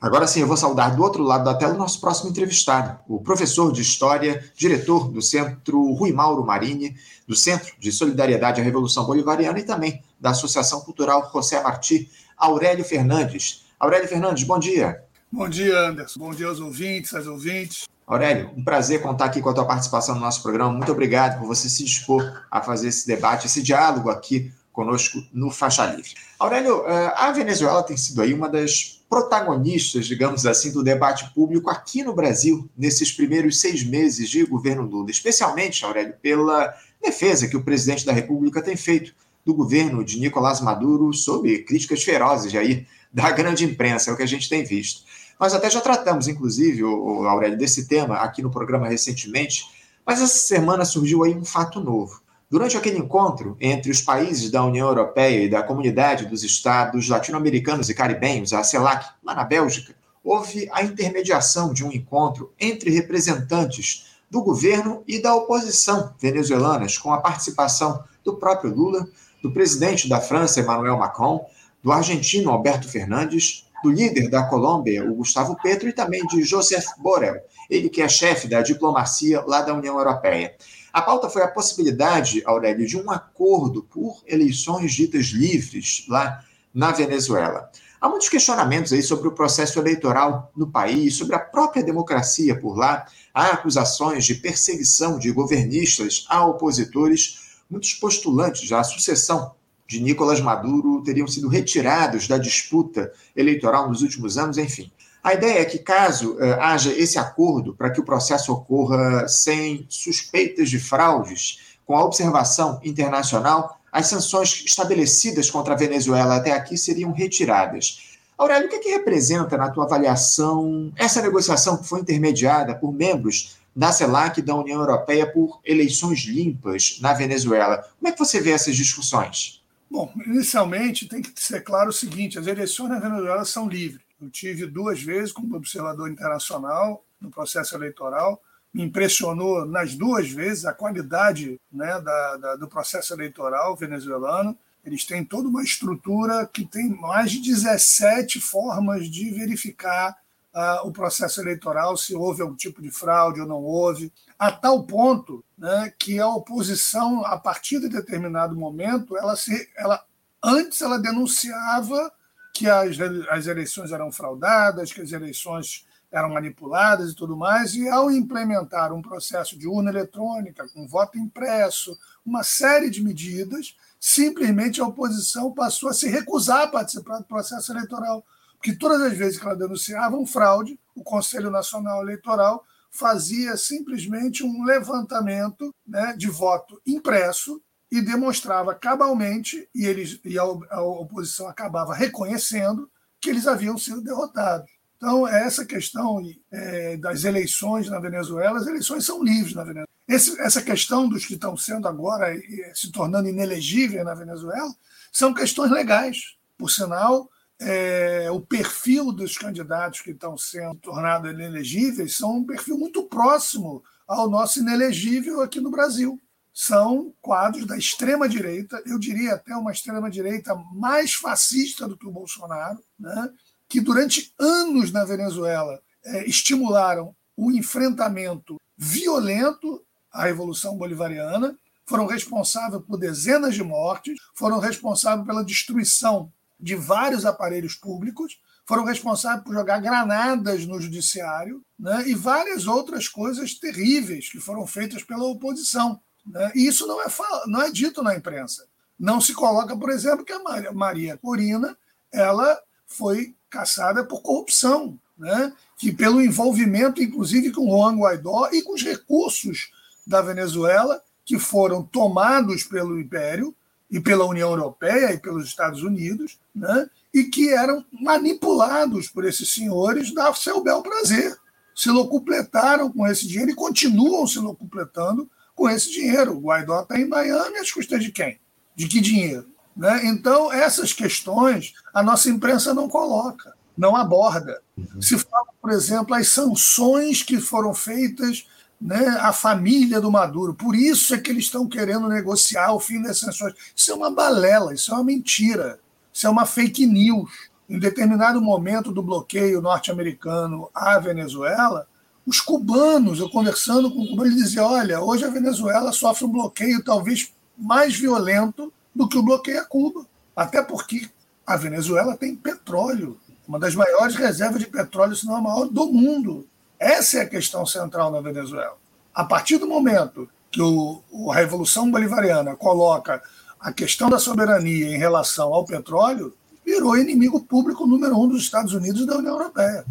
Agora sim, eu vou saudar do outro lado da tela o nosso próximo entrevistado, o professor de História, diretor do Centro Rui Mauro Marini, do Centro de Solidariedade à Revolução Bolivariana e também da Associação Cultural José Martí, Aurélio Fernandes. Aurélio Fernandes, bom dia. Bom dia, Anderson. Bom dia aos ouvintes, às ouvintes. Aurélio, um prazer contar aqui com a tua participação no nosso programa. Muito obrigado por você se dispor a fazer esse debate, esse diálogo aqui conosco no Faixa Livre. Aurélio, eh, a Venezuela tem sido aí uma das protagonistas, digamos assim, do debate público aqui no Brasil, nesses primeiros seis meses de governo Lula, especialmente, Aurélio, pela defesa que o presidente da República tem feito do governo de Nicolás Maduro sob críticas ferozes aí da grande imprensa, é o que a gente tem visto. Nós até já tratamos, inclusive, Aurélio, desse tema aqui no programa recentemente, mas essa semana surgiu aí um fato novo. Durante aquele encontro entre os países da União Europeia e da Comunidade dos Estados Latino-Americanos e Caribenhos, a CELAC, lá na Bélgica, houve a intermediação de um encontro entre representantes do governo e da oposição venezuelanas, com a participação do próprio Lula, do presidente da França, Emmanuel Macron, do argentino Alberto Fernandes, do líder da Colômbia, o Gustavo Petro, e também de Joseph Borrell, ele que é chefe da diplomacia lá da União Europeia. A pauta foi a possibilidade, Aurélio, de um acordo por eleições ditas livres lá na Venezuela. Há muitos questionamentos aí sobre o processo eleitoral no país, sobre a própria democracia por lá. Há acusações de perseguição de governistas a opositores. Muitos postulantes à sucessão de Nicolás Maduro teriam sido retirados da disputa eleitoral nos últimos anos, enfim. A ideia é que, caso uh, haja esse acordo para que o processo ocorra sem suspeitas de fraudes, com a observação internacional, as sanções estabelecidas contra a Venezuela até aqui seriam retiradas. Aurélio, o que, é que representa, na tua avaliação, essa negociação que foi intermediada por membros da CELAC e da União Europeia por eleições limpas na Venezuela? Como é que você vê essas discussões? Bom, inicialmente tem que ser claro o seguinte: as eleições na Venezuela são livres. Eu tive duas vezes como observador internacional no processo eleitoral. Me impressionou nas duas vezes a qualidade né, da, da, do processo eleitoral venezuelano. Eles têm toda uma estrutura que tem mais de 17 formas de verificar uh, o processo eleitoral, se houve algum tipo de fraude ou não houve, a tal ponto né, que a oposição, a partir de determinado momento, ela, se, ela antes ela denunciava que as, as eleições eram fraudadas, que as eleições eram manipuladas e tudo mais, e ao implementar um processo de urna eletrônica, com voto impresso, uma série de medidas, simplesmente a oposição passou a se recusar a participar do processo eleitoral. Porque todas as vezes que ela denunciava um fraude, o Conselho Nacional Eleitoral fazia simplesmente um levantamento né, de voto impresso e demonstrava cabalmente, e, eles, e a, a oposição acabava reconhecendo, que eles haviam sido derrotados. Então, é essa questão é, das eleições na Venezuela, as eleições são livres na Venezuela. Esse, essa questão dos que estão sendo agora se tornando inelegíveis na Venezuela são questões legais. Por sinal, é, o perfil dos candidatos que estão sendo tornados inelegíveis são um perfil muito próximo ao nosso inelegível aqui no Brasil. São quadros da extrema-direita, eu diria até uma extrema-direita mais fascista do que o Bolsonaro, né, que durante anos na Venezuela é, estimularam o enfrentamento violento à Revolução Bolivariana, foram responsáveis por dezenas de mortes, foram responsáveis pela destruição de vários aparelhos públicos, foram responsáveis por jogar granadas no judiciário né, e várias outras coisas terríveis que foram feitas pela oposição. Né? E isso não é, não é dito na imprensa. Não se coloca, por exemplo, que a Maria Corina ela foi caçada por corrupção, né? que pelo envolvimento, inclusive, com Juan Guaidó e com os recursos da Venezuela que foram tomados pelo Império e pela União Europeia e pelos Estados Unidos, né? e que eram manipulados por esses senhores da seu bel prazer. Se locupletaram com esse dinheiro e continuam se locupletando com esse dinheiro. O Guaidó está em Miami às custas de quem? De que dinheiro? Né? Então, essas questões a nossa imprensa não coloca, não aborda. Uhum. Se fala, por exemplo, as sanções que foram feitas né, a família do Maduro. Por isso é que eles estão querendo negociar o fim das sanções. Isso é uma balela, isso é uma mentira, isso é uma fake news. em determinado momento do bloqueio norte-americano à Venezuela, os cubanos, eu conversando com cubanos, eles diziam: olha, hoje a Venezuela sofre um bloqueio talvez mais violento do que o bloqueio a Cuba. Até porque a Venezuela tem petróleo, uma das maiores reservas de petróleo, se não a maior do mundo. Essa é a questão central na Venezuela. A partir do momento que o, a Revolução Bolivariana coloca a questão da soberania em relação ao petróleo, virou inimigo público número um dos Estados Unidos e da União Europeia.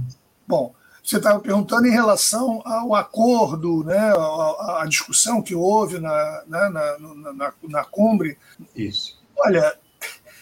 Bom, você estava perguntando em relação ao acordo, né, a, a discussão que houve na, né, na, na, na, na cumbre. Isso. Olha,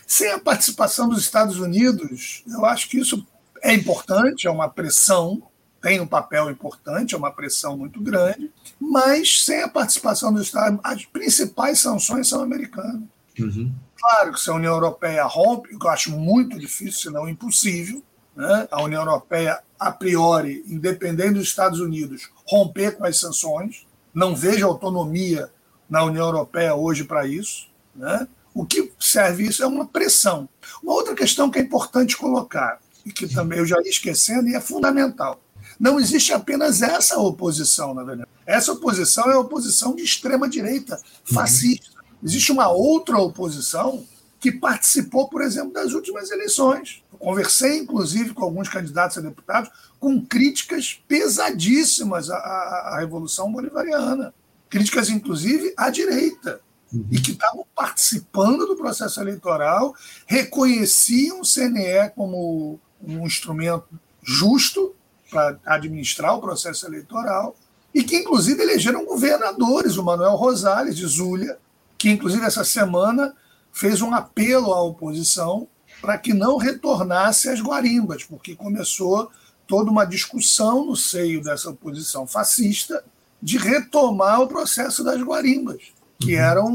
sem a participação dos Estados Unidos, eu acho que isso é importante, é uma pressão, tem um papel importante, é uma pressão muito grande, mas sem a participação dos Estados Unidos, as principais sanções são americanas. Uhum. Claro que se a União Europeia rompe, o que eu acho muito difícil, se não impossível, né? a União Europeia, a priori, independente dos Estados Unidos, romper com as sanções, não vejo autonomia na União Europeia hoje para isso. Né? O que serve isso é uma pressão. Uma outra questão que é importante colocar, e que também eu já ia esquecendo, e é fundamental. Não existe apenas essa oposição, na verdade. Essa oposição é a oposição de extrema-direita, fascista. Existe uma outra oposição que participou, por exemplo, das últimas eleições. Eu conversei, inclusive, com alguns candidatos a deputados com críticas pesadíssimas à, à, à Revolução Bolivariana. Críticas, inclusive, à direita uhum. e que estavam participando do processo eleitoral, reconheciam o CNE como um instrumento justo para administrar o processo eleitoral e que, inclusive, elegeram governadores, o Manuel Rosales, de Zulia, que, inclusive, essa semana fez um apelo à oposição para que não retornasse às guarimbas, porque começou toda uma discussão no seio dessa oposição fascista de retomar o processo das guarimbas que uhum. eram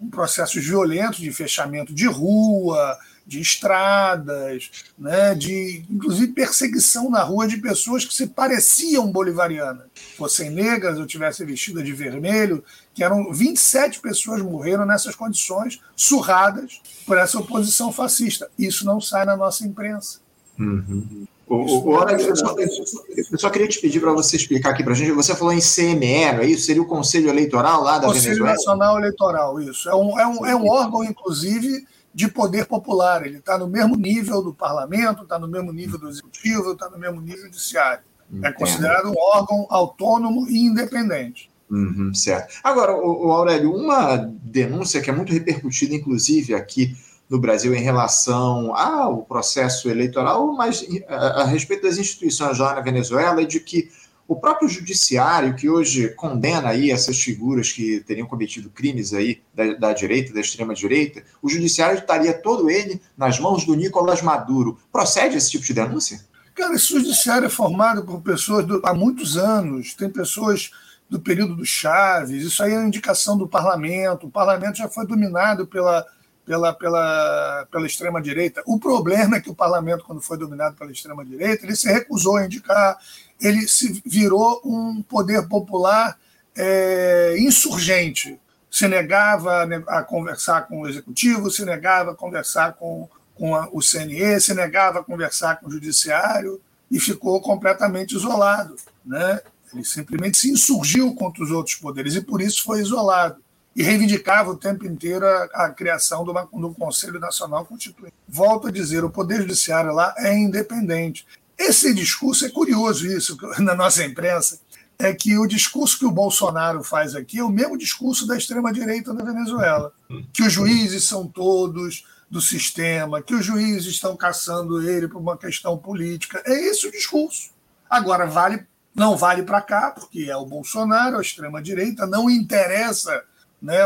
um processos violentos de fechamento de rua, de estradas, né, de inclusive perseguição na rua de pessoas que se pareciam bolivarianas, fossem negras ou tivessem vestida de vermelho, que eram 27 pessoas morreram nessas condições, surradas por essa oposição fascista. Isso não sai na nossa imprensa. Uhum. O, o, o, eu, só, eu só queria te pedir para você explicar aqui para a gente. Você falou em CME, é isso? Seria o Conselho Eleitoral lá da Conselho Venezuela? Conselho Nacional Eleitoral, isso. É um, é, um, é um órgão, inclusive, de poder popular. Ele está no mesmo nível do parlamento, está no mesmo nível do executivo, está no mesmo nível judiciário. É Entendo. É considerado um órgão autônomo e independente. Uhum, certo. Agora, o, o Aurélio, uma denúncia que é muito repercutida, inclusive aqui no Brasil em relação ao processo eleitoral, mas a, a respeito das instituições lá na Venezuela de que o próprio judiciário, que hoje condena aí essas figuras que teriam cometido crimes aí da, da direita, da extrema-direita, o judiciário estaria todo ele nas mãos do Nicolás Maduro. Procede esse tipo de denúncia? Cara, esse judiciário é formado por pessoas do, há muitos anos, tem pessoas do período do Chaves, isso aí é indicação do parlamento, o parlamento já foi dominado pela pela, pela, pela extrema-direita. O problema é que o parlamento, quando foi dominado pela extrema-direita, ele se recusou a indicar, ele se virou um poder popular é, insurgente. Se negava a conversar com o executivo, se negava a conversar com, com a, o CNE, se negava a conversar com o judiciário e ficou completamente isolado. Né? Ele simplesmente se insurgiu contra os outros poderes e por isso foi isolado e reivindicava o tempo inteiro a, a criação do, do Conselho Nacional Constituinte. Volto a dizer, o Poder Judiciário lá é independente. Esse discurso, é curioso isso, na nossa imprensa, é que o discurso que o Bolsonaro faz aqui é o mesmo discurso da extrema-direita na Venezuela. Que os juízes são todos do sistema, que os juízes estão caçando ele por uma questão política. É esse o discurso. Agora, vale, não vale para cá, porque é o Bolsonaro, a extrema-direita, não interessa né,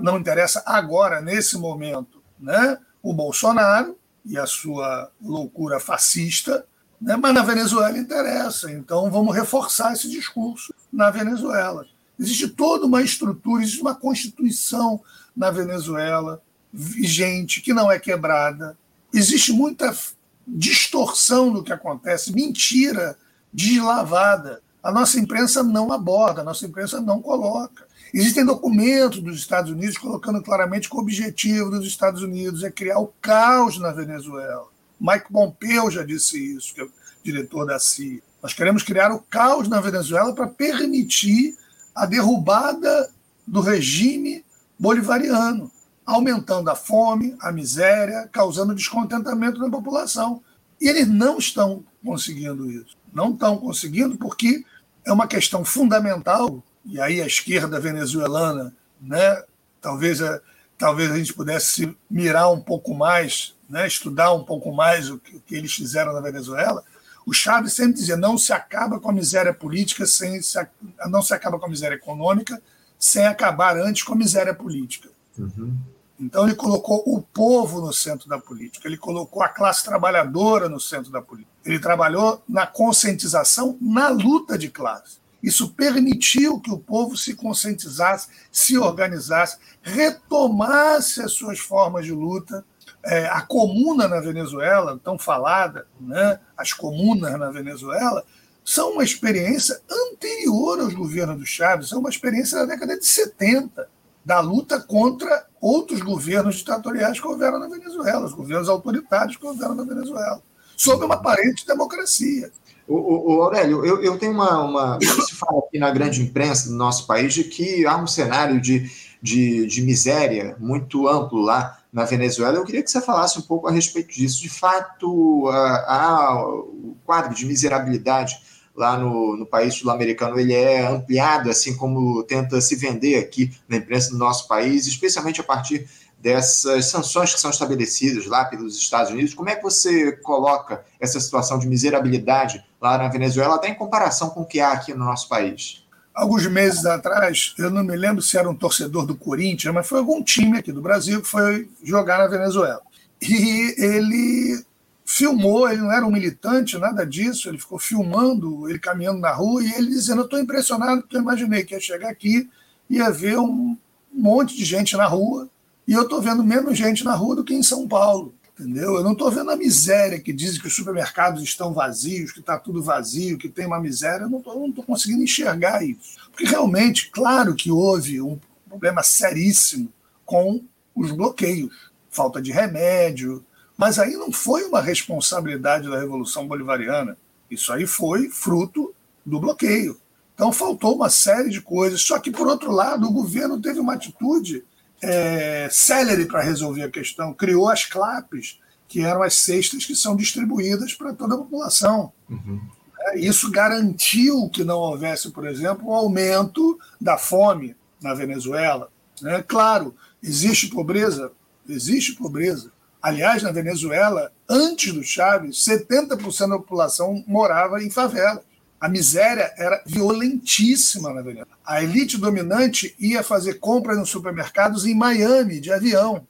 não interessa agora, nesse momento, né, o Bolsonaro e a sua loucura fascista, né, mas na Venezuela interessa. Então vamos reforçar esse discurso na Venezuela. Existe toda uma estrutura, existe uma constituição na Venezuela vigente, que não é quebrada. Existe muita distorção do que acontece, mentira deslavada. A nossa imprensa não aborda, a nossa imprensa não coloca. Existem documentos dos Estados Unidos colocando claramente que o objetivo dos Estados Unidos é criar o caos na Venezuela. Mike Pompeo já disse isso, que é o diretor da CIA. Nós queremos criar o caos na Venezuela para permitir a derrubada do regime bolivariano, aumentando a fome, a miséria, causando descontentamento na população. E eles não estão conseguindo isso. Não estão conseguindo porque é uma questão fundamental, e aí a esquerda venezuelana, né, talvez, a, talvez a gente pudesse mirar um pouco mais, né, estudar um pouco mais o que, o que eles fizeram na Venezuela, o Chaves sempre dizia: não se acaba com a miséria política sem se, não se acaba com a miséria econômica sem acabar antes com a miséria política. Uhum. Então ele colocou o povo no centro da política, ele colocou a classe trabalhadora no centro da política. Ele trabalhou na conscientização, na luta de classe. Isso permitiu que o povo se conscientizasse, se organizasse, retomasse as suas formas de luta. É, a comuna na Venezuela, tão falada, né? as comunas na Venezuela, são uma experiência anterior aos governos do Chaves, são uma experiência da década de 70, da luta contra outros governos ditatoriais que houveram na Venezuela, os governos autoritários que houveram na Venezuela, sob uma aparente democracia. O, o, o Aurélio, eu, eu tenho uma, uma. Se fala aqui na grande imprensa do nosso país de que há um cenário de, de, de miséria muito amplo lá na Venezuela. Eu queria que você falasse um pouco a respeito disso. De fato, há o quadro de miserabilidade lá no, no país sul-americano ele é ampliado, assim como tenta se vender aqui na imprensa do nosso país, especialmente a partir dessas sanções que são estabelecidas lá pelos Estados Unidos. Como é que você coloca essa situação de miserabilidade lá na Venezuela, até em comparação com o que há aqui no nosso país? Alguns meses atrás, eu não me lembro se era um torcedor do Corinthians, mas foi algum time aqui do Brasil que foi jogar na Venezuela. E ele filmou, ele não era um militante, nada disso, ele ficou filmando ele caminhando na rua e ele dizendo: Eu estou impressionado porque eu imaginei que ia chegar aqui e ia ver um monte de gente na rua e eu estou vendo menos gente na rua do que em São Paulo. Entendeu? Eu não estou vendo a miséria que dizem que os supermercados estão vazios, que está tudo vazio, que tem uma miséria. Eu não estou conseguindo enxergar isso. Porque realmente, claro que houve um problema seríssimo com os bloqueios, falta de remédio, mas aí não foi uma responsabilidade da Revolução Bolivariana. Isso aí foi fruto do bloqueio. Então faltou uma série de coisas. Só que, por outro lado, o governo teve uma atitude é, célere para resolver a questão. Criou as CLAPs, que eram as cestas que são distribuídas para toda a população. Uhum. É, isso garantiu que não houvesse, por exemplo, um aumento da fome na Venezuela. É, claro, existe pobreza? Existe pobreza. Aliás, na Venezuela, antes do Chávez, 70% da população morava em favela. A miséria era violentíssima na Venezuela. A elite dominante ia fazer compras nos supermercados em Miami, de avião.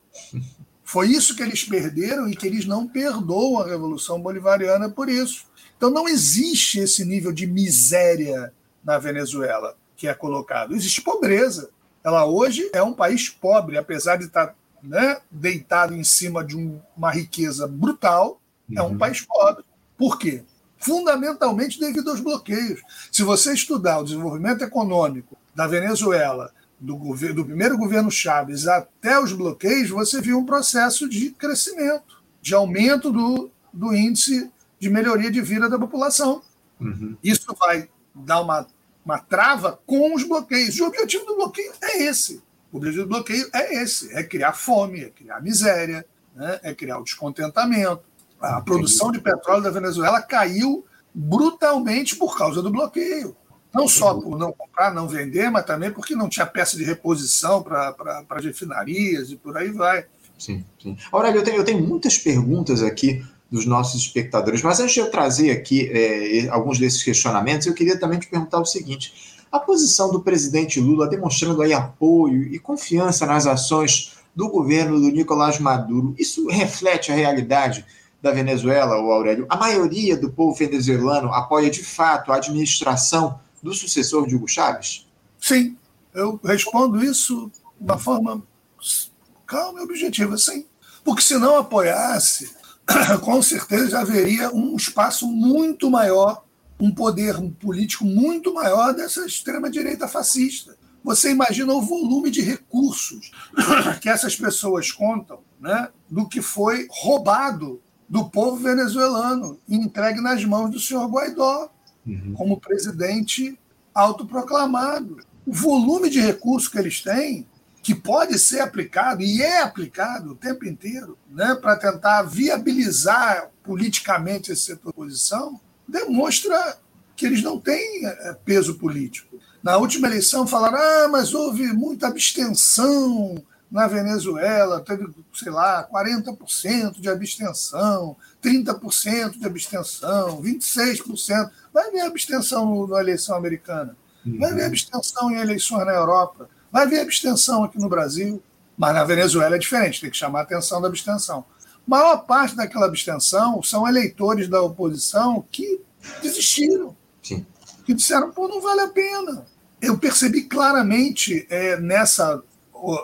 Foi isso que eles perderam e que eles não perdoam a Revolução Bolivariana por isso. Então não existe esse nível de miséria na Venezuela que é colocado. Existe pobreza. Ela hoje é um país pobre, apesar de estar né, deitado em cima de um, uma riqueza brutal, uhum. é um uhum. país pobre. Por quê? Fundamentalmente devido aos bloqueios. Se você estudar o desenvolvimento econômico da Venezuela, do, governo, do primeiro governo Chávez até os bloqueios, você viu um processo de crescimento, de aumento do, do índice de melhoria de vida da população. Uhum. Isso vai dar uma, uma trava com os bloqueios. E o objetivo do bloqueio é esse o objetivo do bloqueio é esse: é criar fome, é criar miséria, né? é criar o descontentamento. A produção de petróleo da Venezuela caiu brutalmente por causa do bloqueio. Não só por não comprar, não vender, mas também porque não tinha peça de reposição para as refinarias e por aí vai. Sim, sim. Aurélio, eu tenho, eu tenho muitas perguntas aqui dos nossos espectadores, mas antes de eu trazer aqui é, alguns desses questionamentos, eu queria também te perguntar o seguinte: a posição do presidente Lula demonstrando aí apoio e confiança nas ações do governo do Nicolás Maduro, isso reflete a realidade da Venezuela, o Aurélio? A maioria do povo venezuelano apoia de fato a administração do sucessor de Hugo Chávez? Sim, eu respondo isso uma forma calma e objetiva, sim. Porque se não apoiasse, com certeza haveria um espaço muito maior um poder político muito maior dessa extrema-direita fascista. Você imagina o volume de recursos que essas pessoas contam né, do que foi roubado do povo venezuelano e entregue nas mãos do senhor Guaidó, uhum. como presidente autoproclamado. O volume de recursos que eles têm, que pode ser aplicado, e é aplicado o tempo inteiro, né, para tentar viabilizar politicamente esse setor de oposição, demonstra que eles não têm é, peso político. Na última eleição falaram, ah, mas houve muita abstenção na Venezuela, teve, sei lá, 40% de abstenção, 30% de abstenção, 26%. Vai ver abstenção na eleição americana, vai ver abstenção em eleições na Europa, vai ver abstenção aqui no Brasil. Mas na Venezuela é diferente, tem que chamar a atenção da abstenção. maior parte daquela abstenção são eleitores da oposição que desistiram. Sim. Que disseram, pô, não vale a pena. Eu percebi claramente é, nessa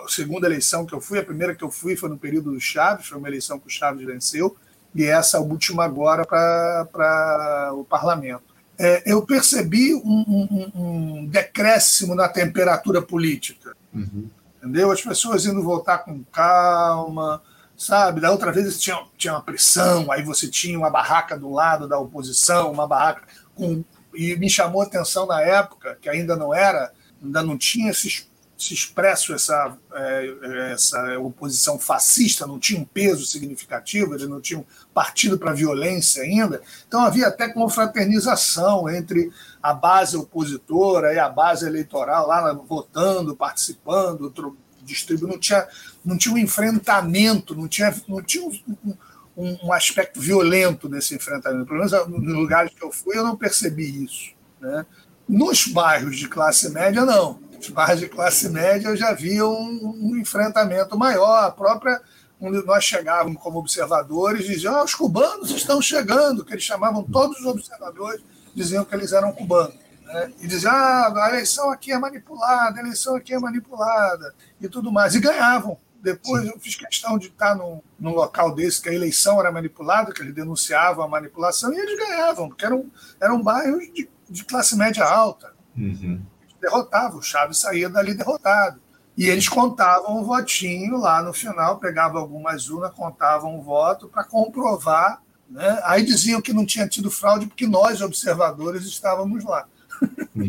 segunda eleição que eu fui, a primeira que eu fui foi no período do Chaves, foi uma eleição que o Chaves venceu, e essa última agora para o parlamento. É, eu percebi um, um, um, decréscimo na temperatura política. Uhum. Entendeu? As pessoas indo voltar com calma, sabe? Da outra vez tinha, tinha uma pressão, aí você tinha uma barraca do lado da oposição, uma barraca com. E me chamou a atenção na época, que ainda não era, ainda não tinha esses se expresso essa, é, essa oposição fascista, não tinha um peso significativo, eles não tinham partido para a violência ainda. Então havia até confraternização entre a base opositora e a base eleitoral, lá votando, participando, distribuindo. Não tinha, não tinha um enfrentamento, não tinha, não tinha um, um, aspecto violento nesse enfrentamento. Pelo menos nos lugares que eu fui, eu não percebi isso. Né? Nos bairros de classe média, não os bairros de classe média já viam um, um enfrentamento maior. A própria, quando nós chegávamos como observadores, diziam: ah, os cubanos estão chegando, que eles chamavam todos os observadores, diziam que eles eram cubanos. Né? E diziam: ah, a eleição aqui é manipulada, a eleição aqui é manipulada, e tudo mais. E ganhavam. Depois eu fiz questão de estar num, num local desse que a eleição era manipulada, que eles denunciavam a manipulação, e eles ganhavam, porque eram, eram bairros de, de classe média alta. Uhum derrotava, o Chaves saía dali derrotado. E eles contavam o votinho lá no final, pegavam algumas urnas, contavam o voto para comprovar. Né? Aí diziam que não tinha tido fraude porque nós, observadores, estávamos lá.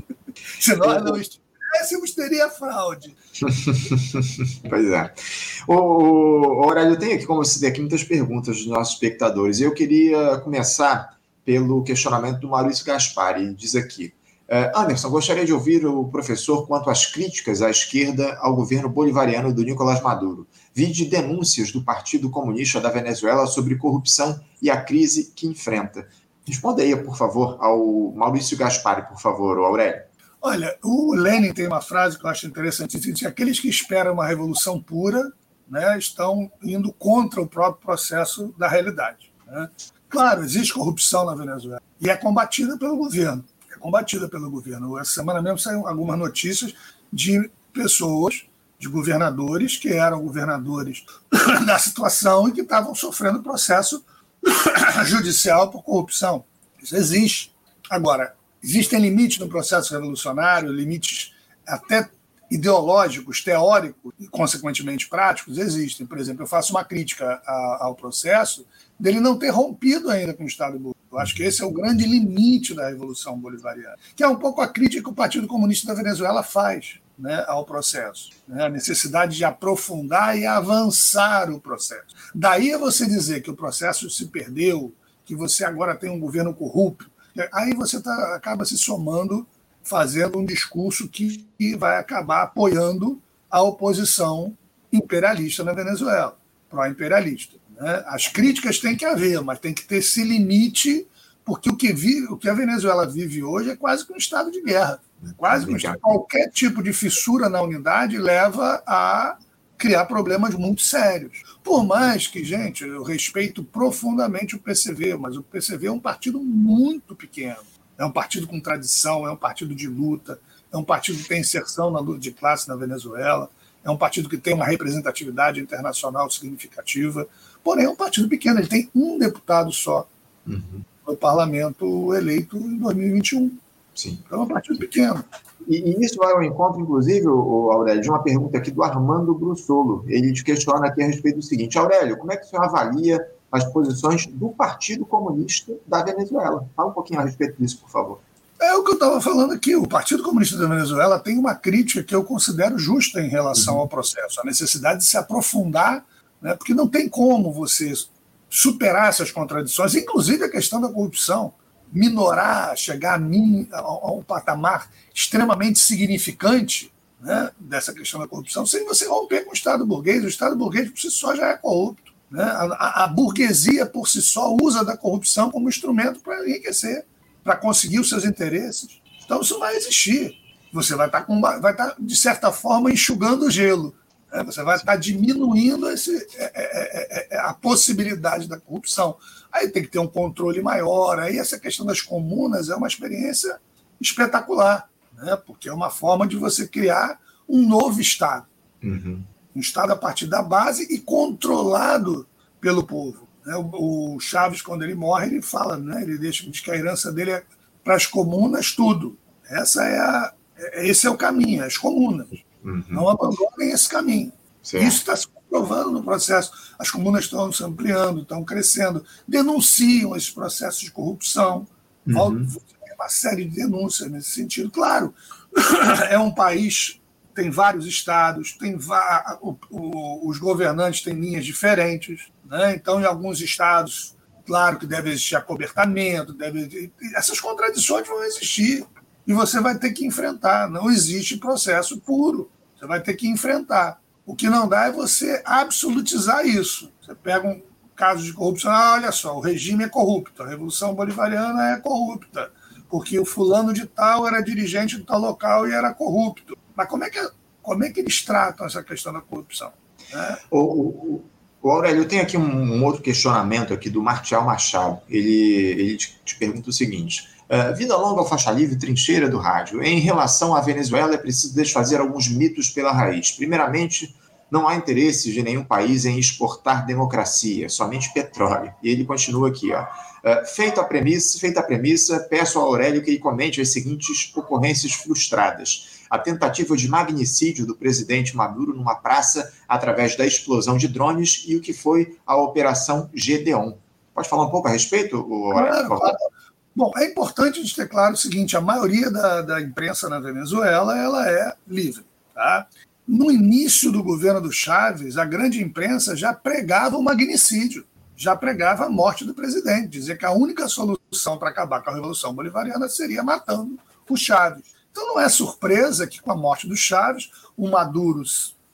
Se nós não estivéssemos, teria fraude. pois é. O, Aurélio, eu tenho aqui, como você tem aqui, muitas perguntas dos nossos espectadores. Eu queria começar pelo questionamento do Maurício Gaspari. Diz aqui: Anderson, gostaria de ouvir o professor quanto às críticas à esquerda ao governo bolivariano do Nicolás Maduro. Vide denúncias do Partido Comunista da Venezuela sobre corrupção e a crise que enfrenta. Responda aí, por favor, ao Maurício Gaspari, por favor, o Aurélio. Olha, o Lenin tem uma frase que eu acho interessante: diz, aqueles que esperam uma revolução pura né, estão indo contra o próprio processo da realidade. Né? Claro, existe corrupção na Venezuela e é combatida pelo governo combatida pelo governo. Essa semana mesmo saíram algumas notícias de pessoas, de governadores, que eram governadores da situação e que estavam sofrendo processo judicial por corrupção. Isso existe. Agora, existem limites no processo revolucionário, limites até ideológicos, teóricos e, consequentemente, práticos, existem. Por exemplo, eu faço uma crítica ao processo dele não ter rompido ainda com o Estado Bolivariano. Eu acho que esse é o grande limite da Revolução Bolivariana, que é um pouco a crítica que o Partido Comunista da Venezuela faz né, ao processo. Né, a necessidade de aprofundar e avançar o processo. Daí é você dizer que o processo se perdeu, que você agora tem um governo corrupto, aí você tá, acaba se somando, fazendo um discurso que vai acabar apoiando a oposição imperialista na Venezuela, pró-imperialista. Né? As críticas têm que haver, mas tem que ter esse limite, porque o que, vive, o que a Venezuela vive hoje é quase que um estado de guerra. Né? Quase que um estado. Qualquer tipo de fissura na unidade leva a criar problemas muito sérios. Por mais que, gente, eu respeito profundamente o PCV, mas o PCV é um partido muito pequeno. É um partido com tradição, é um partido de luta, é um partido que tem inserção na luta de classe na Venezuela, é um partido que tem uma representatividade internacional significativa. Porém, é um partido pequeno, ele tem um deputado só uhum. no parlamento eleito em 2021. Sim. Então é um partido pequeno. E, e isso vai ao encontro, inclusive, o Aurélio, de uma pergunta aqui do Armando Brussolo. Ele te questiona aqui a respeito do seguinte: Aurélio, como é que o senhor avalia as posições do Partido Comunista da Venezuela. Fala um pouquinho a respeito disso, por favor. É o que eu estava falando aqui. O Partido Comunista da Venezuela tem uma crítica que eu considero justa em relação uhum. ao processo, a necessidade de se aprofundar, né, porque não tem como você superar essas contradições, inclusive a questão da corrupção, minorar, chegar a, mim, a, a um patamar extremamente significante né, dessa questão da corrupção, sem você romper com o Estado burguês. O Estado burguês por si só já é corrupto. Né? A, a burguesia por si só usa da corrupção como instrumento para enriquecer para conseguir os seus interesses. Então isso vai existir. Você vai estar, tá com, vai estar tá, de certa forma, enxugando o gelo. Né? Você vai estar tá diminuindo esse, é é, é, é, é, a possibilidade da corrupção. Aí tem que ter um controle maior. Aí essa questão das comunas é uma experiência espetacular, né? porque é uma forma de você criar um novo Estado. Uhum. Um Estado a partir da base e controlado pelo povo. Né? O Chaves, quando ele morre, ele fala, né? ele deixa, diz que a herança dele é para as comunas tudo. Essa é a, esse é o caminho, as comunas. Uhum. Não abandonem esse caminho. Certo. Isso está se comprovando no processo. As comunas estão se ampliando, estão crescendo, denunciam esses processos de corrupção. Uhum. Uma série de denúncias nesse sentido. Claro, é um país tem vários estados, tem o, o, os governantes têm linhas diferentes, né? então em alguns estados, claro que deve existir acobertamento, deve, essas contradições vão existir e você vai ter que enfrentar. Não existe processo puro, você vai ter que enfrentar. O que não dá é você absolutizar isso. Você pega um caso de corrupção, ah, olha só, o regime é corrupto, a Revolução Bolivariana é corrupta, porque o fulano de tal era dirigente do tal local e era corrupto. Mas como é que, como é que eles tratam essa questão da corrupção? Né? O, o, o, Aurélio, eu tenho aqui um, um, outro questionamento aqui do Martial Machado. Ele, ele te, te pergunta o seguinte. Uh, vida longa ao faixa livre, trincheira do rádio. Em relação à Venezuela, é preciso desfazer alguns mitos pela raiz. Primeiramente, não há interesse de nenhum país em exportar democracia, somente petróleo. E ele continua aqui, ó. Uh, feita a premissa, feita a premissa, peço ao Aurélio que ele comente as seguintes ocorrências frustradas a tentativa de magnicídio do presidente Maduro numa praça através da explosão de drones e o que foi a Operação Gedeon. Pode falar um pouco a respeito? Claro, claro. Bom, é importante a gente ter claro o seguinte: a maioria da, da imprensa na Venezuela ela é livre. Tá? No início do governo do Chaves, a grande imprensa já pregava o magnicídio, já pregava a morte do presidente, dizer que a única solução para acabar com a Revolução Bolivariana seria matando o Chaves. Então não é surpresa que, com a morte do Chaves, o Maduro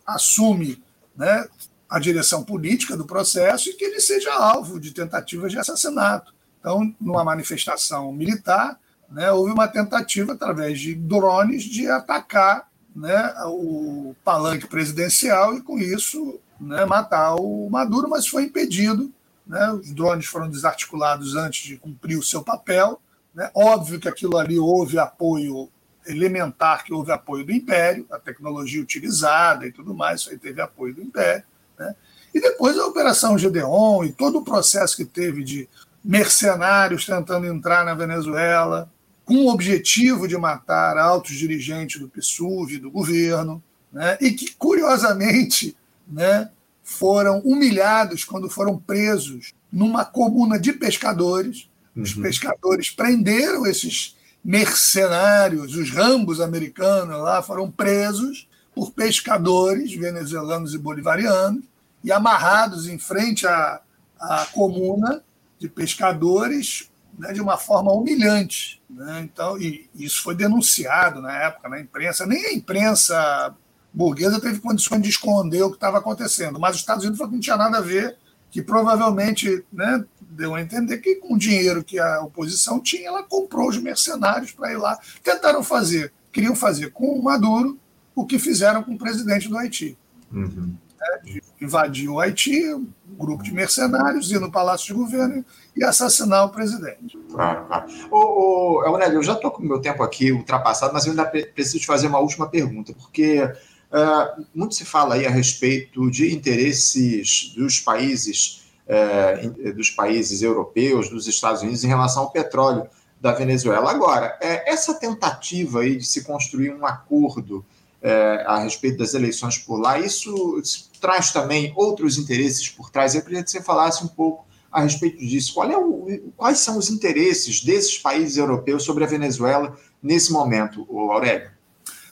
assume né, a direção política do processo e que ele seja alvo de tentativas de assassinato. Então, numa manifestação militar, né, houve uma tentativa, através de drones, de atacar né, o palanque presidencial e, com isso, né, matar o Maduro, mas foi impedido. Né, os drones foram desarticulados antes de cumprir o seu papel. Né, óbvio que aquilo ali houve apoio elementar que houve apoio do Império, a tecnologia utilizada e tudo mais, isso aí teve apoio do Império. Né? E depois a Operação Gedeon e todo o processo que teve de mercenários tentando entrar na Venezuela, com o objetivo de matar altos dirigentes do PSUV, do governo, né? e que, curiosamente, né, foram humilhados quando foram presos numa comuna de pescadores. Os uhum. pescadores prenderam esses mercenários, os rambos americanos lá foram presos por pescadores venezuelanos e bolivarianos e amarrados em frente à, à comuna de pescadores né, de uma forma humilhante. Né? Então, e isso foi denunciado na época na imprensa. Nem a imprensa burguesa teve condições de esconder o que estava acontecendo, mas os Estados Unidos falou que não tinha nada a ver, que provavelmente né, deu a entender que com o dinheiro que a oposição tinha, ela comprou os mercenários para ir lá. Tentaram fazer, queriam fazer com o Maduro o que fizeram com o presidente do Haiti. Uhum. Invadir o Haiti, um grupo de mercenários, ir no Palácio de Governo e assassinar o presidente. Claro, claro. Ô, ô, Aurélio, eu já estou com o meu tempo aqui ultrapassado, mas eu ainda preciso te fazer uma última pergunta, porque uh, muito se fala aí a respeito de interesses dos países é, dos países europeus, dos Estados Unidos, em relação ao petróleo da Venezuela. Agora, é, essa tentativa aí de se construir um acordo é, a respeito das eleições por lá, isso traz também outros interesses por trás. Eu queria que você falasse um pouco a respeito disso. É o, quais são os interesses desses países europeus sobre a Venezuela nesse momento, Aurélio?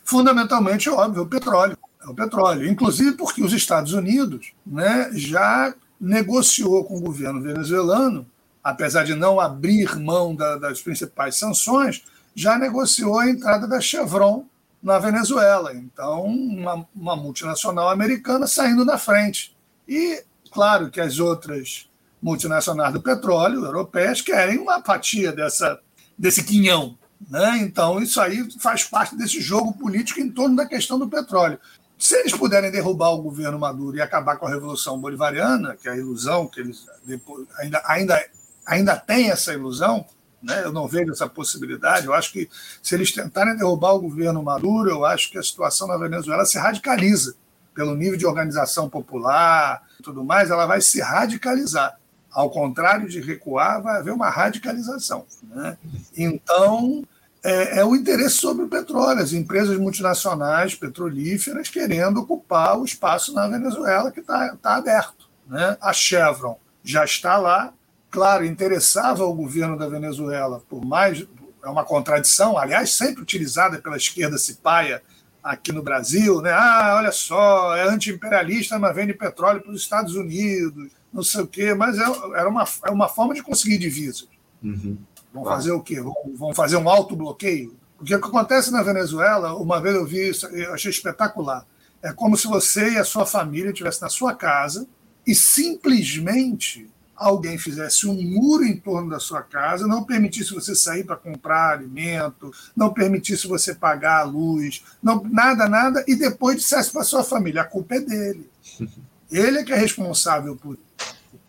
Fundamentalmente, é óbvio, o petróleo. É o petróleo. Inclusive porque os Estados Unidos né, já negociou com o governo venezuelano, apesar de não abrir mão da, das principais sanções, já negociou a entrada da Chevron na Venezuela. Então, uma, uma multinacional americana saindo na frente. E, claro, que as outras multinacionais do petróleo, europeias, querem uma fatia dessa, desse quinhão. Né? Então, isso aí faz parte desse jogo político em torno da questão do petróleo. Se eles puderem derrubar o governo Maduro e acabar com a Revolução Bolivariana, que é a ilusão que eles depois, ainda, ainda, ainda têm essa ilusão, né? eu não vejo essa possibilidade. Eu acho que se eles tentarem derrubar o governo Maduro, eu acho que a situação na Venezuela se radicaliza. Pelo nível de organização popular e tudo mais, ela vai se radicalizar. Ao contrário de recuar, vai haver uma radicalização. Né? Então, é, é, o interesse sobre o petróleo, as empresas multinacionais petrolíferas querendo ocupar o espaço na Venezuela que está tá aberto. Né? A Chevron já está lá, claro, interessava o governo da Venezuela por mais. É uma contradição, aliás, sempre utilizada pela esquerda cipaia aqui no Brasil, né? Ah, olha só, é anti-imperialista, mas vende petróleo para os Estados Unidos, não sei o quê, mas é, era uma, é uma forma de conseguir divisas. Uhum. Vão fazer o quê? Vão fazer um auto-bloqueio? Porque o que acontece na Venezuela, uma vez eu vi isso, eu achei espetacular. É como se você e a sua família estivessem na sua casa e simplesmente alguém fizesse um muro em torno da sua casa, não permitisse você sair para comprar alimento, não permitisse você pagar a luz, não, nada, nada, e depois dissesse para sua família: a culpa é dele. Ele é que é responsável por isso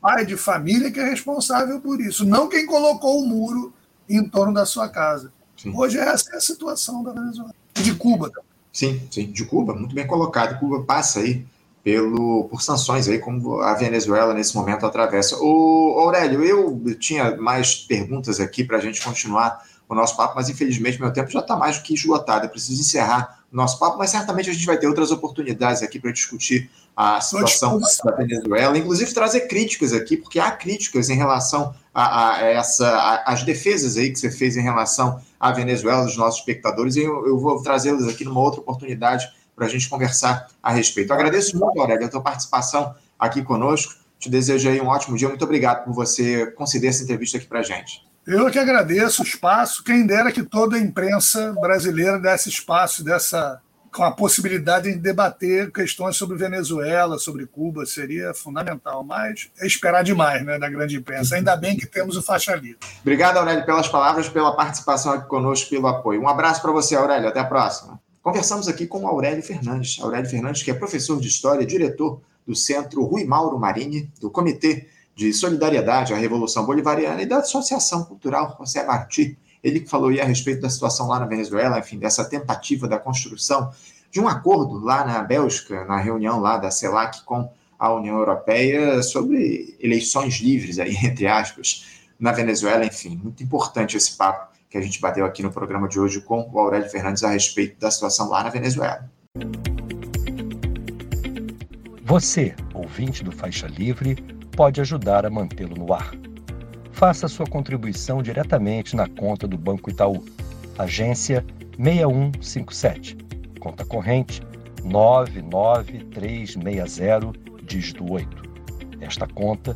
pai de família que é responsável por isso, não quem colocou o muro em torno da sua casa. Sim. Hoje essa é a situação da Venezuela. De Cuba também. Sim, sim, de Cuba, muito bem colocado. Cuba passa aí pelo, por sanções aí, como a Venezuela nesse momento atravessa. O Aurélio, eu tinha mais perguntas aqui para a gente continuar o nosso papo, mas infelizmente meu tempo já está mais do que esgotado. Eu preciso encerrar o nosso papo, mas certamente a gente vai ter outras oportunidades aqui para discutir a situação da Venezuela, inclusive trazer críticas aqui, porque há críticas em relação a, a essa, a, as defesas aí que você fez em relação à Venezuela, dos nossos espectadores, e eu, eu vou trazê-las aqui numa outra oportunidade para a gente conversar a respeito. Eu agradeço muito, Aurélia, a tua participação aqui conosco. Te desejo aí um ótimo dia. Muito obrigado por você conceder essa entrevista aqui para a gente. Eu que agradeço o espaço. Quem dera que toda a imprensa brasileira desse espaço, dessa com a possibilidade de debater questões sobre Venezuela, sobre Cuba, seria fundamental. Mas é esperar demais né, da grande imprensa. Ainda bem que temos o faixa livre. Obrigado, Aurélio, pelas palavras, pela participação aqui conosco, pelo apoio. Um abraço para você, Aurélio. Até a próxima. Conversamos aqui com Aurélio Fernandes. Aurélio Fernandes, que é professor de História, diretor do Centro Rui Mauro Marini, do Comitê de Solidariedade à Revolução Bolivariana e da Associação Cultural José Martí. Ele que falou aí a respeito da situação lá na Venezuela, enfim, dessa tentativa da construção de um acordo lá na Bélgica, na reunião lá da CELAC com a União Europeia sobre eleições livres, aí, entre aspas, na Venezuela, enfim, muito importante esse papo que a gente bateu aqui no programa de hoje com o Aurélio Fernandes a respeito da situação lá na Venezuela. Você, ouvinte do Faixa Livre, pode ajudar a mantê-lo no ar. Faça sua contribuição diretamente na conta do Banco Itaú, agência 6157, conta corrente 99360, dígito 8. Esta conta